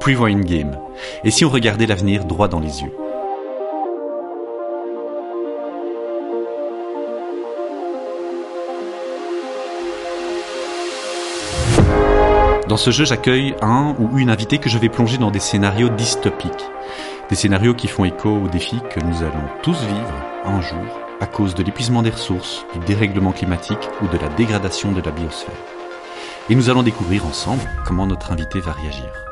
Pre-Wine Game. Et si on regardait l'avenir droit dans les yeux? Dans ce jeu, j'accueille un ou une invitée que je vais plonger dans des scénarios dystopiques. Des scénarios qui font écho aux défis que nous allons tous vivre un jour à cause de l'épuisement des ressources, du dérèglement climatique ou de la dégradation de la biosphère. Et nous allons découvrir ensemble comment notre invité va réagir.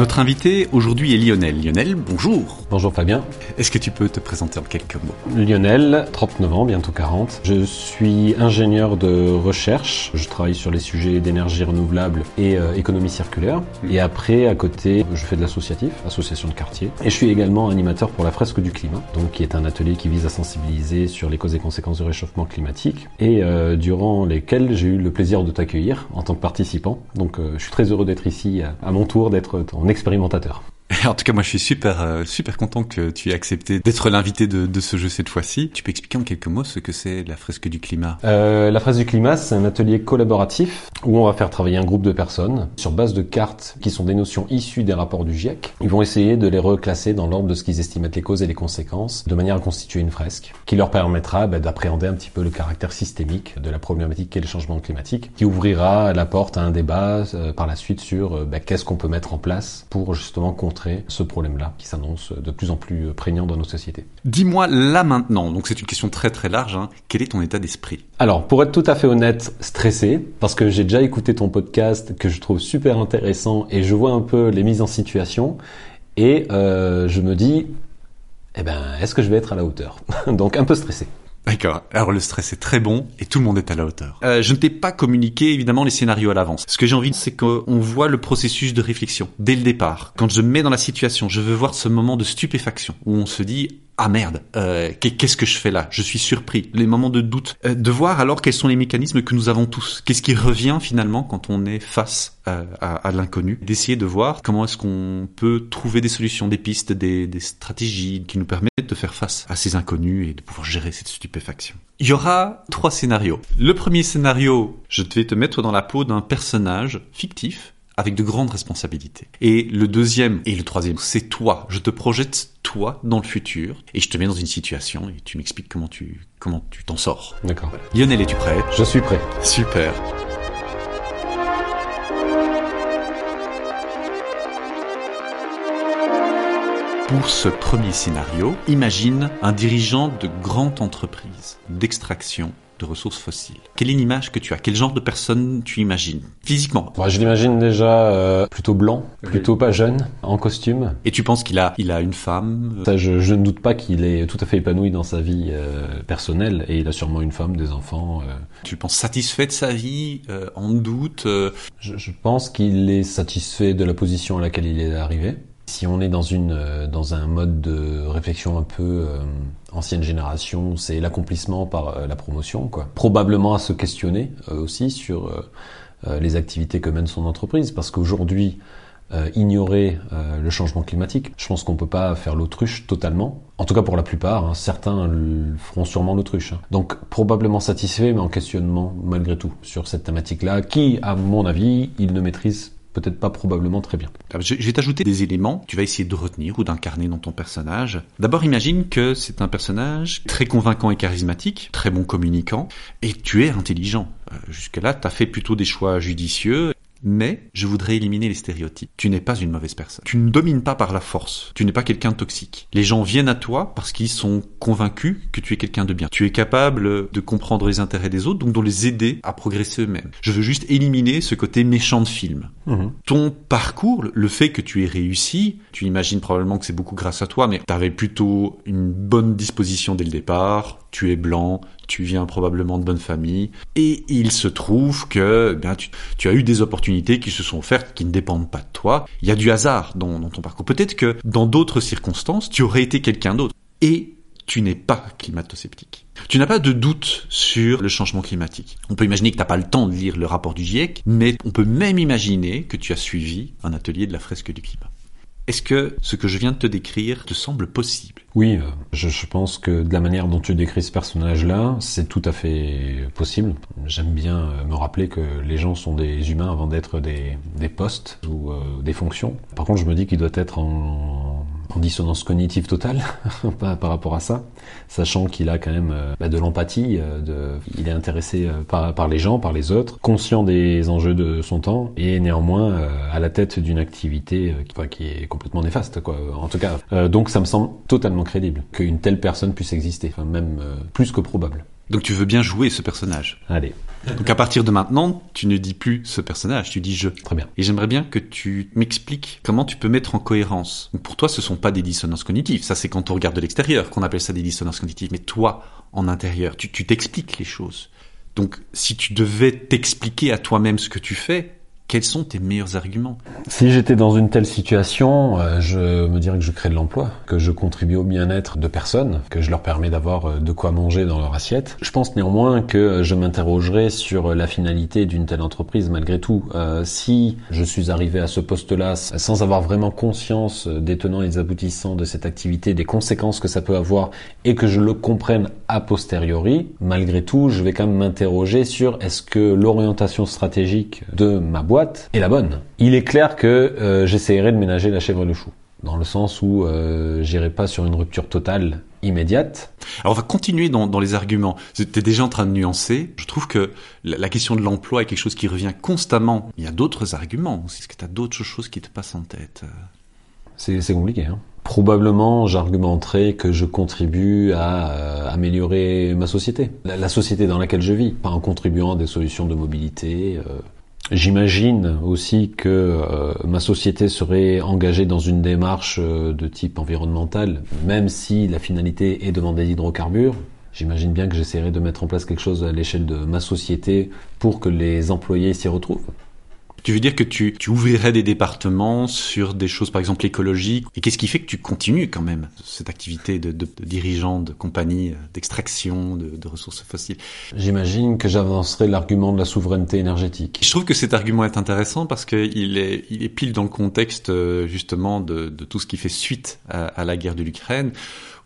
Notre invité aujourd'hui est Lionel. Lionel, bonjour. Bonjour Fabien. Est-ce que tu peux te présenter en quelques mots? Lionel, 39 ans, bientôt 40. Je suis ingénieur de recherche. Je travaille sur les sujets d'énergie renouvelable et euh, économie circulaire. Et après, à côté, je fais de l'associatif, association de quartier. Et je suis également animateur pour la fresque du climat, donc qui est un atelier qui vise à sensibiliser sur les causes et conséquences du réchauffement climatique. Et euh, durant lesquels j'ai eu le plaisir de t'accueillir en tant que participant. Donc euh, je suis très heureux d'être ici, à, à mon tour d'être ton expérimentateur. En tout cas, moi, je suis super, euh, super content que tu aies accepté d'être l'invité de, de, ce jeu cette fois-ci. Tu peux expliquer en quelques mots ce que c'est la fresque du climat? Euh, La fresque du climat, c'est un atelier collaboratif où on va faire travailler un groupe de personnes sur base de cartes qui sont des notions issues des rapports du GIEC. Ils vont essayer de les reclasser dans l'ordre de ce qu'ils estiment être les causes et les conséquences, de manière à constituer une fresque qui leur permettra bah, d'appréhender un petit peu le caractère systémique de la problématique qu'est le changement climatique, qui ouvrira la porte à un débat euh, par la suite sur euh, bah, qu'est-ce qu'on peut mettre en place pour justement contrer ce problème-là qui s'annonce de plus en plus prégnant dans nos sociétés. Dis-moi là maintenant, donc c'est une question très très large, hein, quel est ton état d'esprit? Alors pour être tout à fait honnête, stressé, parce que j'ai déjà écouté ton podcast que je trouve super intéressant et je vois un peu les mises en situation et euh, je me dis, eh ben, est-ce que je vais être à la hauteur? Donc un peu stressé. D'accord. Alors le stress est très bon et tout le monde est à la hauteur. Euh, je ne t'ai pas communiqué évidemment les scénarios à l'avance. Ce que j'ai envie, c'est qu'on voit le processus de réflexion dès le départ. Quand je me mets dans la situation, je veux voir ce moment de stupéfaction où on se dit ah merde, euh, qu'est-ce que je fais là? Je suis surpris. Les moments de doute. Euh, de voir alors quels sont les mécanismes que nous avons tous. Qu'est-ce qui revient finalement quand on est face à, l'inconnu? D'essayer de voir comment est-ce qu'on peut trouver des solutions, des pistes, des, des stratégies qui nous permettent de faire face à ces inconnus et de pouvoir gérer cette stupéfaction. Il y aura trois scénarios. Le premier scénario, je vais te mettre dans la peau d'un personnage fictif avec de grandes responsabilités. Et le deuxième et le troisième, c'est toi. Je te projette toi dans le futur et je te mets dans une situation et tu m'expliques comment tu comment tu t'en sors. D'accord. Voilà. Lionel, es-tu prêt? Je suis prêt. Super. Pour ce premier scénario, imagine un dirigeant de grande entreprise d'extraction de ressources fossiles. Quelle est l'image que tu as? Quel genre de personne tu imagines? Physiquement Je l'imagine déjà euh, plutôt blanc, plutôt pas jeune, en costume. Et tu penses qu'il a, il a une femme? Ça, je, je, ne doute pas qu'il est tout à fait épanoui dans sa vie euh, personnelle et il a sûrement une femme, des enfants. Euh. Tu penses satisfait de sa vie En doute je, je pense qu'il est satisfait de la position à laquelle il est arrivé. Si on est dans une dans un mode de réflexion un peu euh, ancienne génération, c'est l'accomplissement par euh, la promotion, quoi. Probablement à se questionner euh, aussi sur les activités que mène son entreprise, parce qu'aujourd'hui ignorer le changement climatique, je pense qu'on peut pas faire l'autruche totalement. En tout cas pour la plupart, hein, certains feront sûrement l'autruche. Hein. Donc probablement satisfait, mais en questionnement malgré tout sur cette thématique-là, qui, à mon avis, il ne maîtrise peut-être pas probablement très bien. Je vais t'ajouter des éléments, tu vas essayer de retenir ou d'incarner dans ton personnage. D'abord imagine que c'est un personnage très convaincant et charismatique, très bon communicant, et tu es intelligent. Jusque-là, tu as fait plutôt des choix judicieux mais je voudrais éliminer les stéréotypes. Tu n'es pas une mauvaise personne. Tu ne domines pas par la force. Tu n'es pas quelqu'un de toxique. Les gens viennent à toi parce qu'ils sont convaincus que tu es quelqu'un de bien. Tu es capable de comprendre les intérêts des autres, donc de les aider à progresser eux-mêmes. Je veux juste éliminer ce côté méchant de film. Mmh. Ton parcours, le fait que tu aies réussi, tu imagines probablement que c'est beaucoup grâce à toi, mais tu avais plutôt une bonne disposition dès le départ, tu es blanc, tu viens probablement de bonne famille, et il se trouve que bien, tu, tu, as eu des opportunités qui se sont offertes qui ne dépendent pas de toi. Il y a du hasard dans, dans ton parcours. Peut-être que dans d'autres circonstances, tu aurais été quelqu'un d'autre. Et tu n'es pas climato-sceptique. Tu n'as pas de doute sur le changement climatique. On peut imaginer que tu n'as pas le temps de lire le rapport du GIEC, mais on peut même imaginer que tu as suivi un atelier de la fresque du climat. Est-ce que ce que je viens de te décrire te semble possible? Oui, euh, je, pense que de la manière dont tu décris ce personnage-là, c'est tout à fait possible. J'aime bien euh, me rappeler que les gens sont des humains avant d'être des, des postes ou euh, des fonctions. Par contre, je me dis qu'il doit être en, en dissonance cognitive totale par, rapport à ça, sachant qu'il a quand même euh, bah, de l'empathie, euh, de, il est intéressé euh, par, par, les gens, par les autres, conscient des enjeux de son temps et néanmoins à la tête d'une activité qui, qui, est complètement néfaste, quoi. En tout cas, donc ça me semble totalement crédible qu'une telle personne puisse exister, enfin même plus que probable. Donc tu veux bien jouer ce personnage. Allez. Donc à partir de maintenant, tu ne dis plus ce personnage, tu dis je. Très bien. Et j'aimerais bien que tu m'expliques comment tu peux mettre en cohérence. Donc pour toi, ce sont pas des dissonances cognitives. Ça, c'est quand on regarde de l'extérieur qu'on appelle ça des dissonances cognitives. Mais toi, en intérieur, tu t'expliques les choses. Donc si tu devais t'expliquer à toi-même ce que tu fais, quels sont tes meilleurs arguments? Si j'étais dans une telle situation, euh, je me dirais que je crée de l'emploi, que je contribue au bien-être de personnes, que je leur permets d'avoir euh, de quoi manger dans leur assiette. Je pense néanmoins que je m'interrogerai sur la finalité d'une telle entreprise malgré tout. Euh, si je suis arrivé à ce poste-là sans avoir vraiment conscience des tenants et des aboutissants de cette activité, des conséquences que ça peut avoir et que je le comprenne a posteriori, malgré tout, je vais quand même m'interroger sur est-ce que l'orientation stratégique de ma boîte est la bonne. Il est clair que euh, j'essaierai de ménager la chèvre et le chou, dans le sens où euh, j'irai pas sur une rupture totale immédiate. Alors on va continuer dans, dans les arguments. Tu es déjà en train de nuancer. Je trouve que la, question de l'emploi est quelque chose qui revient constamment. Il y a d'autres arguments. Est-ce que tu as d'autres choses qui te passent en tête C'est compliqué. Hein Probablement, j'argumenterai que je contribue à euh, améliorer ma société, la, la, société dans laquelle je vis, pas en contribuant à des solutions de mobilité. Euh, J'imagine aussi que euh, ma société serait engagée dans une démarche euh, de type environnemental, même si la finalité est de vendre des. J'imagine bien que j'essaierai de mettre en place quelque chose à l'échelle de ma société pour que les employés s'y retrouvent. Tu veux dire que tu, tu ouvrirais des départements sur des choses par exemple écologiques? Et qu'est-ce qui fait que tu continues quand même cette activité de, de, de dirigeant de compagnie euh, d'extraction de, de, ressources fossiles? J'imagine que j'avancerai l'argument de la souveraineté énergétique. Je trouve que cet argument est intéressant parce qu'il est, il est pile dans le contexte euh, justement de, de tout ce qui fait suite à, à la guerre de l'Ukraine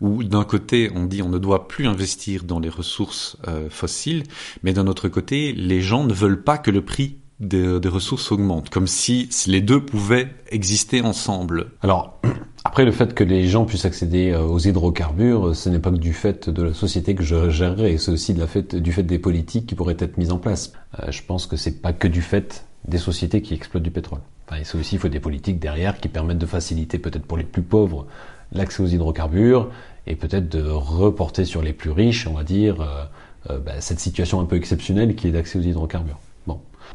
où d'un côté on dit on ne doit plus investir dans les ressources euh, fossiles, mais d'un autre côté les gens ne veulent pas que le prix des, ressources augmentent, comme si les deux pouvaient exister ensemble. Alors, après le fait que les gens puissent accéder euh, aux hydrocarbures, ce n'est pas que du fait de la société que je gérerai, c'est aussi du fait des politiques qui pourraient être mises en place. Euh, je pense que c'est pas que du fait des sociétés qui exploitent du pétrole. Enfin, c'est aussi il faut des politiques derrière qui permettent de faciliter peut-être pour les plus pauvres l'accès aux hydrocarbures et peut-être de reporter sur les plus riches, on va dire, euh, bah, cette situation un peu exceptionnelle qui est d'accès aux hydrocarbures.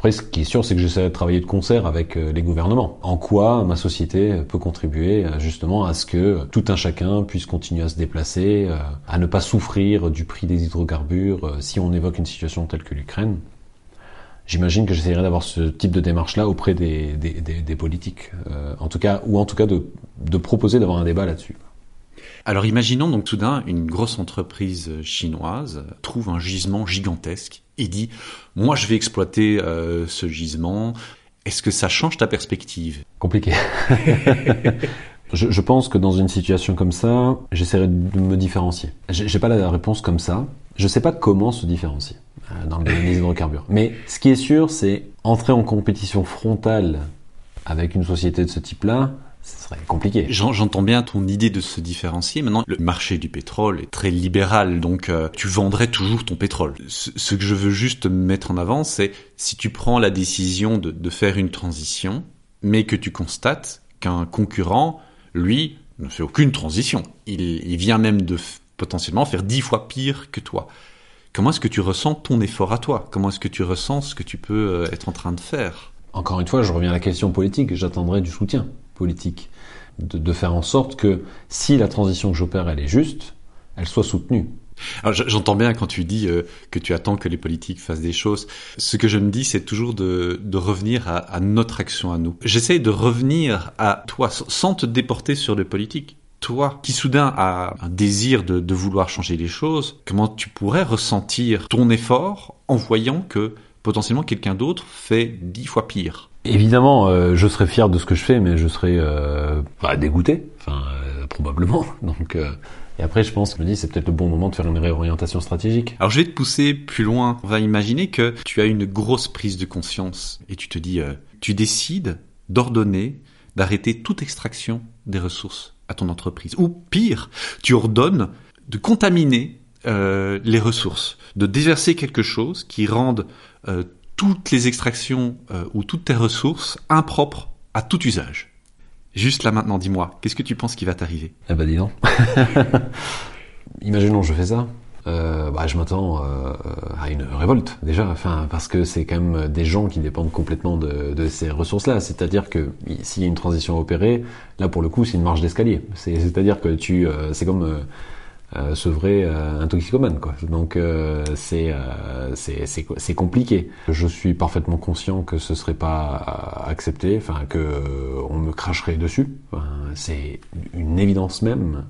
Après, ce qui est sûr, c'est que j'essaie de travailler de concert avec euh, les gouvernements. En quoi ma société peut contribuer euh, justement à ce que tout un chacun puisse continuer à se déplacer, euh, à ne pas souffrir du prix des hydrocarbures si on évoque une situation telle que l'Ukraine? J'imagine que j'essaierai d'avoir ce type de démarche-là auprès des, des politiques, en tout cas, ou en tout cas de, de proposer d'avoir un débat là-dessus. Alors imaginons donc soudain une grosse entreprise chinoise trouve un gisement gigantesque et dit moi je vais exploiter euh, ce gisement. Est-ce que ça change ta perspective? Compliqué. je, pense que dans une situation comme ça, j'essaierai de me différencier. J'ai pas la réponse comme ça. Je sais pas comment se différencier euh, dans le domaine des hydrocarbures. Mais ce qui est sûr, c'est entrer en compétition frontale avec une société de ce type-là, ce serait compliqué. J'entends bien ton idée de se différencier. Maintenant, le marché du pétrole est très libéral, donc euh, tu vendrais toujours ton pétrole. Ce, ce, que je veux juste mettre en avant, c'est si tu prends la décision de, de faire une transition, mais que tu constates qu'un concurrent, lui, ne fait aucune transition. Il, il vient même de potentiellement faire dix fois pire que toi. Comment est-ce que tu ressens ton effort à toi? Comment est-ce que tu ressens ce que tu peux euh, être en train de faire? Encore une fois, je reviens à la question politique. J'attendrai du soutien politique, de, faire en sorte que si la transition que j'opère elle est juste, elle soit soutenue. J'entends bien quand tu dis euh, que tu attends que les politiques fassent des choses. Ce que je me dis, c'est toujours de, revenir à, notre action à nous. J'essaie de revenir à toi sans te déporter sur les politiques. Toi, qui soudain a un désir de vouloir changer les choses, comment tu pourrais ressentir ton effort en voyant que potentiellement quelqu'un d'autre fait dix fois pire? Évidemment, euh, je serais fier de ce que je fais, mais je serais euh, bah, dégoûté, enfin euh, probablement. Donc, euh, et après, je pense, je me dis, c'est peut-être le bon moment de faire une réorientation stratégique. Alors je vais te pousser plus loin. On va imaginer que tu as une grosse prise de conscience et tu te dis, euh, tu décides d'ordonner d'arrêter toute extraction des ressources à ton entreprise. Ou pire, tu ordonnes de contaminer euh, les ressources, de déverser quelque chose qui rende toutes les extractions euh, ou toutes tes ressources impropres à tout usage. Juste là maintenant, dis-moi, qu'est-ce que tu penses qui va t'arriver? Eh ben dis donc. Imaginons je fais ça. Euh, bah, je m'attends euh, à une révolte déjà, enfin parce que c'est quand même des gens qui dépendent complètement de, ces ressources-là. C'est-à-dire que s'il y a une transition à opérer, là pour le coup c'est une marche d'escalier. C'est- C'est-à-dire que tu, c'est comme euh, euh, sevrer euh, un toxicomane quoi. Donc euh, c'est euh, c'est c'est compliqué. Je suis parfaitement conscient que ce serait pas euh, accepté, enfin que euh, on me cracherait dessus. C'est une évidence même.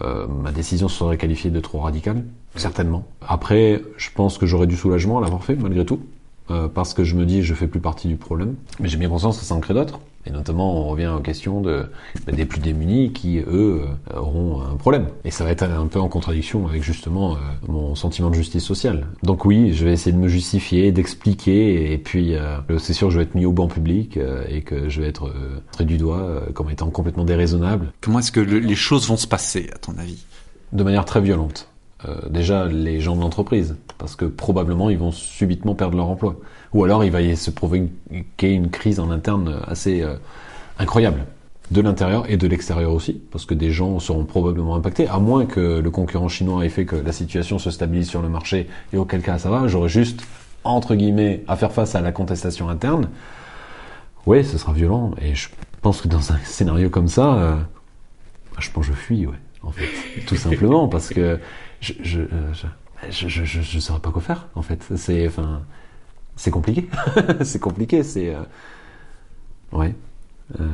Ma décision serait qualifiée de trop radicale, certainement. Après, je pense que j'aurais du soulagement à l'avoir fait, malgré tout, parce que je me dis je fais plus partie du problème. Mais j'ai bien conscience que ça en crée d'autres. Et notamment, on revient aux questions de, ben, des plus démunis qui, eux, euh, auront un problème. Et ça va être un peu en contradiction avec justement euh, mon sentiment de justice sociale. Donc oui, je vais essayer de me justifier, d'expliquer, et puis euh, c'est sûr que je vais être mis au banc public euh, et que je vais être trait du doigt comme étant complètement déraisonnable Comment est-ce que le- les choses vont se passer, à ton avis? De manière très violente. Euh, déjà, les gens de l'entreprise, parce que probablement ils vont subitement perdre leur emploi. Ou alors il va y se provoquer une crise en interne assez euh, incroyable. De l'intérieur et de l'extérieur aussi, parce que des gens seront probablement impactés, à moins que le concurrent chinois ait fait que la situation se stabilise sur le marché, et auquel cas ça va, j'aurais juste, entre guillemets, à faire face à la contestation interne. Oui, ce sera violent, et je pense que dans un scénario comme ça, euh, je pense que je fuis, ouais, en fait, tout simplement, parce que euh, je, je, je, je saurais pas quoi faire, en fait. C'est enfin c'est compliqué, c'est compliqué, c'est euh, ouais. Euh,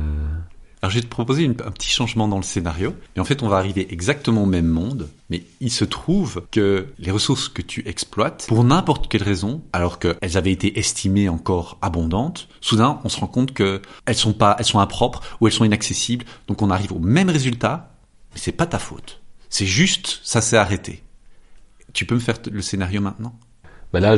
Alors je vais te proposer un petit changement dans le scénario. Et en fait, on va arriver exactement au même monde, mais il se trouve que les ressources que tu exploites, pour n'importe quelle raison, alors qu'elles avaient été estimées encore abondantes, soudain, on se rend compte que elles sont pas, elles sont impropres ou elles sont inaccessibles. Donc on arrive au même résultat, mais c'est pas ta faute. C'est juste, ça s'est arrêté. Tu peux me faire le scénario maintenant? Bah là,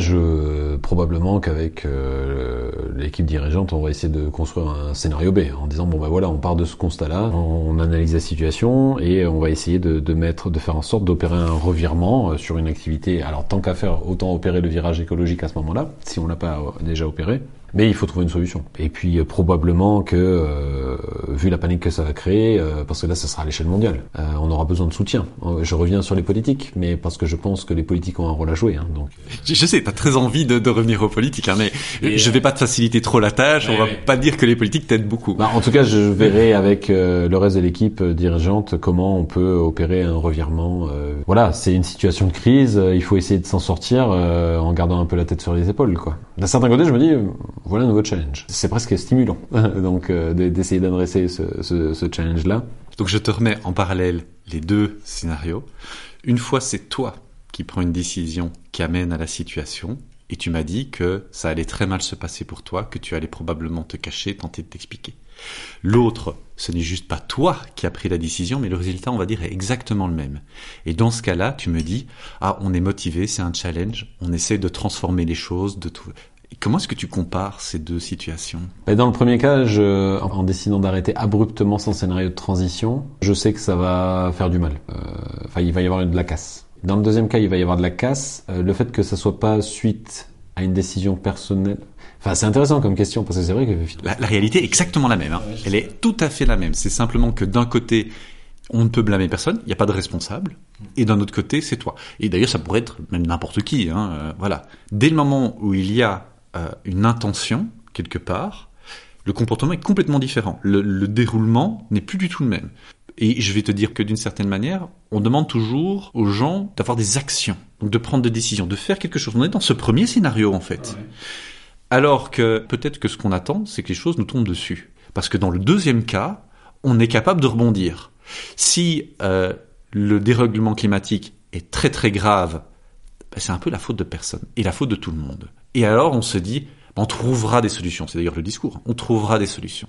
probablement qu'avec euh, l'équipe dirigeante, on va essayer de construire un scénario B en disant bon bah voilà, on part de ce constat-là, on analyse la situation et on va essayer de, de mettre, de faire en sorte d'opérer un revirement euh, sur une activité. Alors tant qu'à faire, autant opérer le virage écologique à ce moment-là, si on l'a pas euh, déjà opéré. Mais il faut trouver une solution. Et puis euh, probablement que, euh, vu la panique que ça va créer, euh, parce que là, ça sera à l'échelle mondiale, on aura besoin de soutien. Je reviens sur les politiques, mais parce que je pense que les politiques ont un rôle à jouer. Hein, donc, Je, je sais, t'as très envie de, de revenir aux politiques, hein, mais Et, je vais pas te faciliter trop la tâche. On va ouais. pas dire que les politiques t'aident beaucoup. Bah, en tout cas, je verrai avec le reste de l'équipe dirigeante comment on peut opérer un revirement. Voilà, c'est une situation de crise. il faut essayer de s'en sortir en gardant un peu la tête sur les épaules. Quoi. D'un certain côté, je me dis, voilà un nouveau challenge. C'est presque stimulant, donc euh, de- d'essayer d'adresser ce challenge-là. Donc je te remets en parallèle les deux scénarios. Une fois, c'est toi qui prends une décision qui amène à la situation, et tu m'as dit que ça allait très mal se passer pour toi, que tu allais probablement te cacher, tenter de t'expliquer. L'autre, ce n'est juste pas toi qui as pris la décision, mais le résultat, on va dire, est exactement le même. Et dans ce cas-là, tu me dis, ah, on est motivé, c'est un challenge, on essaie de transformer les choses, de tout. Comment est-ce que tu compares ces deux situations? Mais dans le premier cas, je, en décidant d'arrêter abruptement son scénario de transition, je sais que ça va faire du mal. Euh, Enfin, il va y avoir de la casse. Dans le deuxième cas, il va y avoir de la casse. Euh, le fait que ça soit pas suite à une décision personnelle. Enfin, c'est intéressant comme question parce que c'est vrai que La, la réalité est exactement la même. hein. Elle est tout à fait la même. C'est simplement que d'un côté, on ne peut blâmer personne, il n'y a pas de responsable, et d'un autre côté, c'est toi. Et d'ailleurs, ça pourrait être même n'importe qui. Hein, euh, voilà. Dès le moment où il y a une intention quelque part, le comportement est complètement différent. Le, le déroulement n'est plus du tout le même. Et je vais te dire que d'une certaine manière, on demande toujours aux gens d'avoir des actions, donc de prendre des décisions, de faire quelque chose. On est dans ce premier scénario en fait. Alors que peut-être que ce qu'on attend, c'est que les choses nous tombent dessus. Parce que dans le deuxième cas, on est capable de rebondir. Si euh, le dérèglement climatique est très très grave, ben, c'est un peu la faute de personne et la faute de tout le monde. Et alors on se dit, on trouvera des solutions. C'est d'ailleurs le discours. On trouvera des solutions.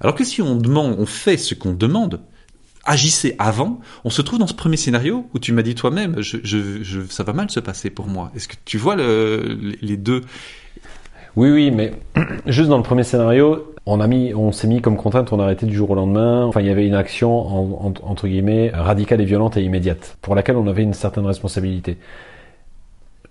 Alors que si on demande, on fait ce qu'on demande, agissez avant, on se trouve dans ce premier scénario où tu m'as dit toi-même, ça va mal se passer pour moi. Est-ce que tu vois le, les deux? Oui, oui, mais juste dans le premier scénario, on s'est mis comme contrainte, on a arrêté du jour au lendemain. Enfin, il y avait une action entre guillemets radicale et violente et immédiate, pour laquelle on avait une certaine responsabilité.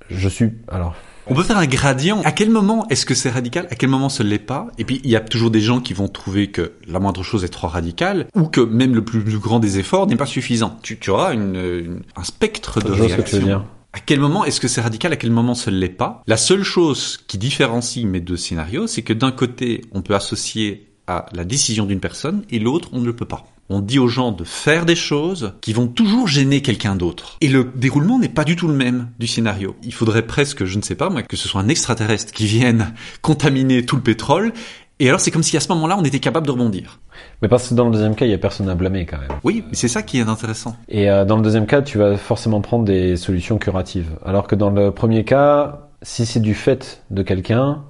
Je suis alors on peut faire un gradient. À quel moment est-ce que c'est radical? À quel moment ce l'est pas? Et puis il y a toujours des gens qui vont trouver que la moindre chose est trop radicale ou que même le plus, grand des efforts n'est pas suffisant. Tu, tu auras une, un spectre de réactions. À quel moment est-ce que c'est radical? À quel moment ce l'est pas? La seule chose qui différencie mes deux scénarios, c'est que d'un côté, on peut associer à la décision d'une personne et l'autre, on ne le peut pas. On dit aux gens de faire des choses qui vont toujours gêner quelqu'un d'autre. Et le déroulement n'est pas du tout le même du scénario. Il faudrait presque, je ne sais pas moi, que ce soit un extraterrestre qui vienne contaminer tout le pétrole. Et alors c'est comme si à ce moment-là on était capable de rebondir. Mais parce que dans le deuxième cas, il y a personne à blâmer quand même. Oui, mais c'est ça qui est intéressant. Et euh, dans le deuxième cas, tu vas forcément prendre des solutions curatives. Alors que dans le premier cas, si c'est du fait de quelqu'un,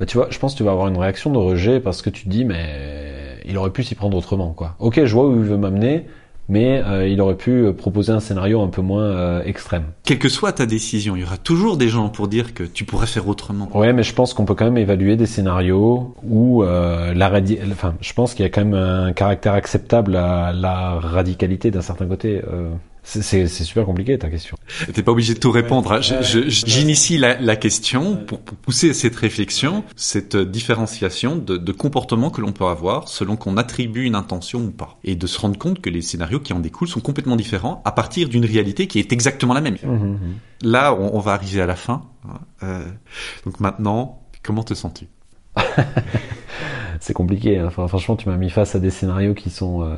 bah tu vois, je pense que tu vas avoir une réaction de rejet parce que tu te dis mais il aurait pu s'y prendre autrement, quoi. Ok, je vois où il veut m'amener, mais euh, il aurait pu proposer un scénario un peu moins euh, extrême. Quelle que soit ta décision, il y aura toujours des gens pour dire que tu pourrais faire autrement. Ouais, mais je pense qu'on peut quand même évaluer des scénarios où euh, la radi enfin, je pense qu'il y a quand même un caractère acceptable à la radicalité d'un certain côté. C'est super compliqué ta question. T'es pas obligé de tout répondre. Hein. J'initie la, la, question pour, pousser cette réflexion, cette différenciation de, de comportement que l'on peut avoir selon qu'on attribue une intention ou pas, et de se rendre compte que les scénarios qui en découlent sont complètement différents à partir d'une réalité qui est exactement la même. Mmh, mmh, mmh. Là, on, on, va arriver à la fin. Hein. Euh, donc maintenant, comment te sens-tu? C'est compliqué. Hein. Enfin, franchement, tu m'as mis face à des scénarios qui sont euh,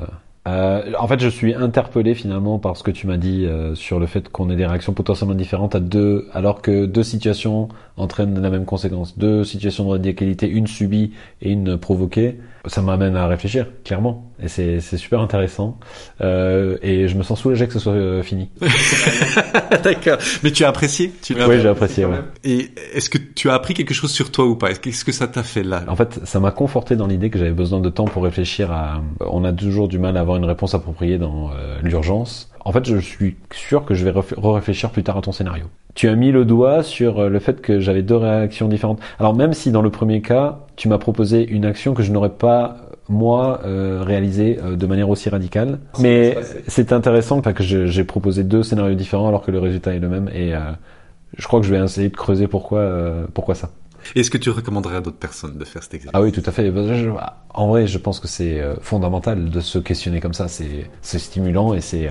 euh, en fait, je suis interpellé finalement par ce que tu m'as dit euh, sur le fait qu'on ait des réactions potentiellement différentes à deux, alors que deux situations entraînent la même conséquence. Deux situations de radicalité, une subie et une provoquée ça m'amène à réfléchir, clairement. Et c'est, super intéressant. Euh, et je me sens soulagé que ce soit euh, fini. D'accord. Mais tu as apprécié? Tu Oui, j'ai apprécié. Ouais. Et est-ce que tu as appris quelque chose sur toi ou pas? Qu'est-ce que ça t'a fait là? En fait, ça m'a conforté dans l'idée que j'avais besoin de temps pour réfléchir à... On a toujours du mal à avoir une réponse appropriée dans euh, l'urgence. En fait, je suis sûr que je vais réfléchir plus tard à ton scénario. Tu as mis le doigt sur euh, le fait que j'avais deux réactions différentes. Alors même si dans le premier cas, tu m'as proposé une action que je n'aurais pas moi euh, réalisée euh, de manière aussi radicale, mais c'est intéressant que j'ai proposé deux scénarios différents alors que le résultat est le même et je crois que je vais essayer de creuser pourquoi pourquoi ça. Est-ce que tu recommanderais à d'autres personnes de faire cet exercice? Ah oui, tout à fait. En vrai, je pense que c'est fondamental de se questionner comme ça. C'est stimulant et c'est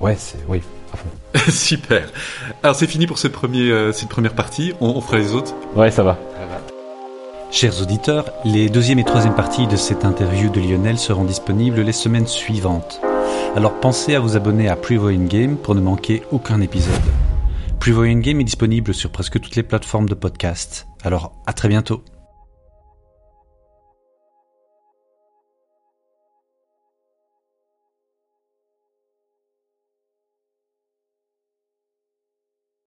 Ouais, c'est oui, à fond. Super. Alors c'est fini pour ce premier, euh, cette première partie. On, fera les autres. Ouais, ça va. Chers auditeurs, les deuxième et troisième parties de cette interview de Lionel seront disponibles les semaines suivantes. Alors pensez à vous abonner à Prevoying Game pour ne manquer aucun épisode. Prevoying Game est disponible sur presque toutes les plateformes de podcast. Alors à très bientôt.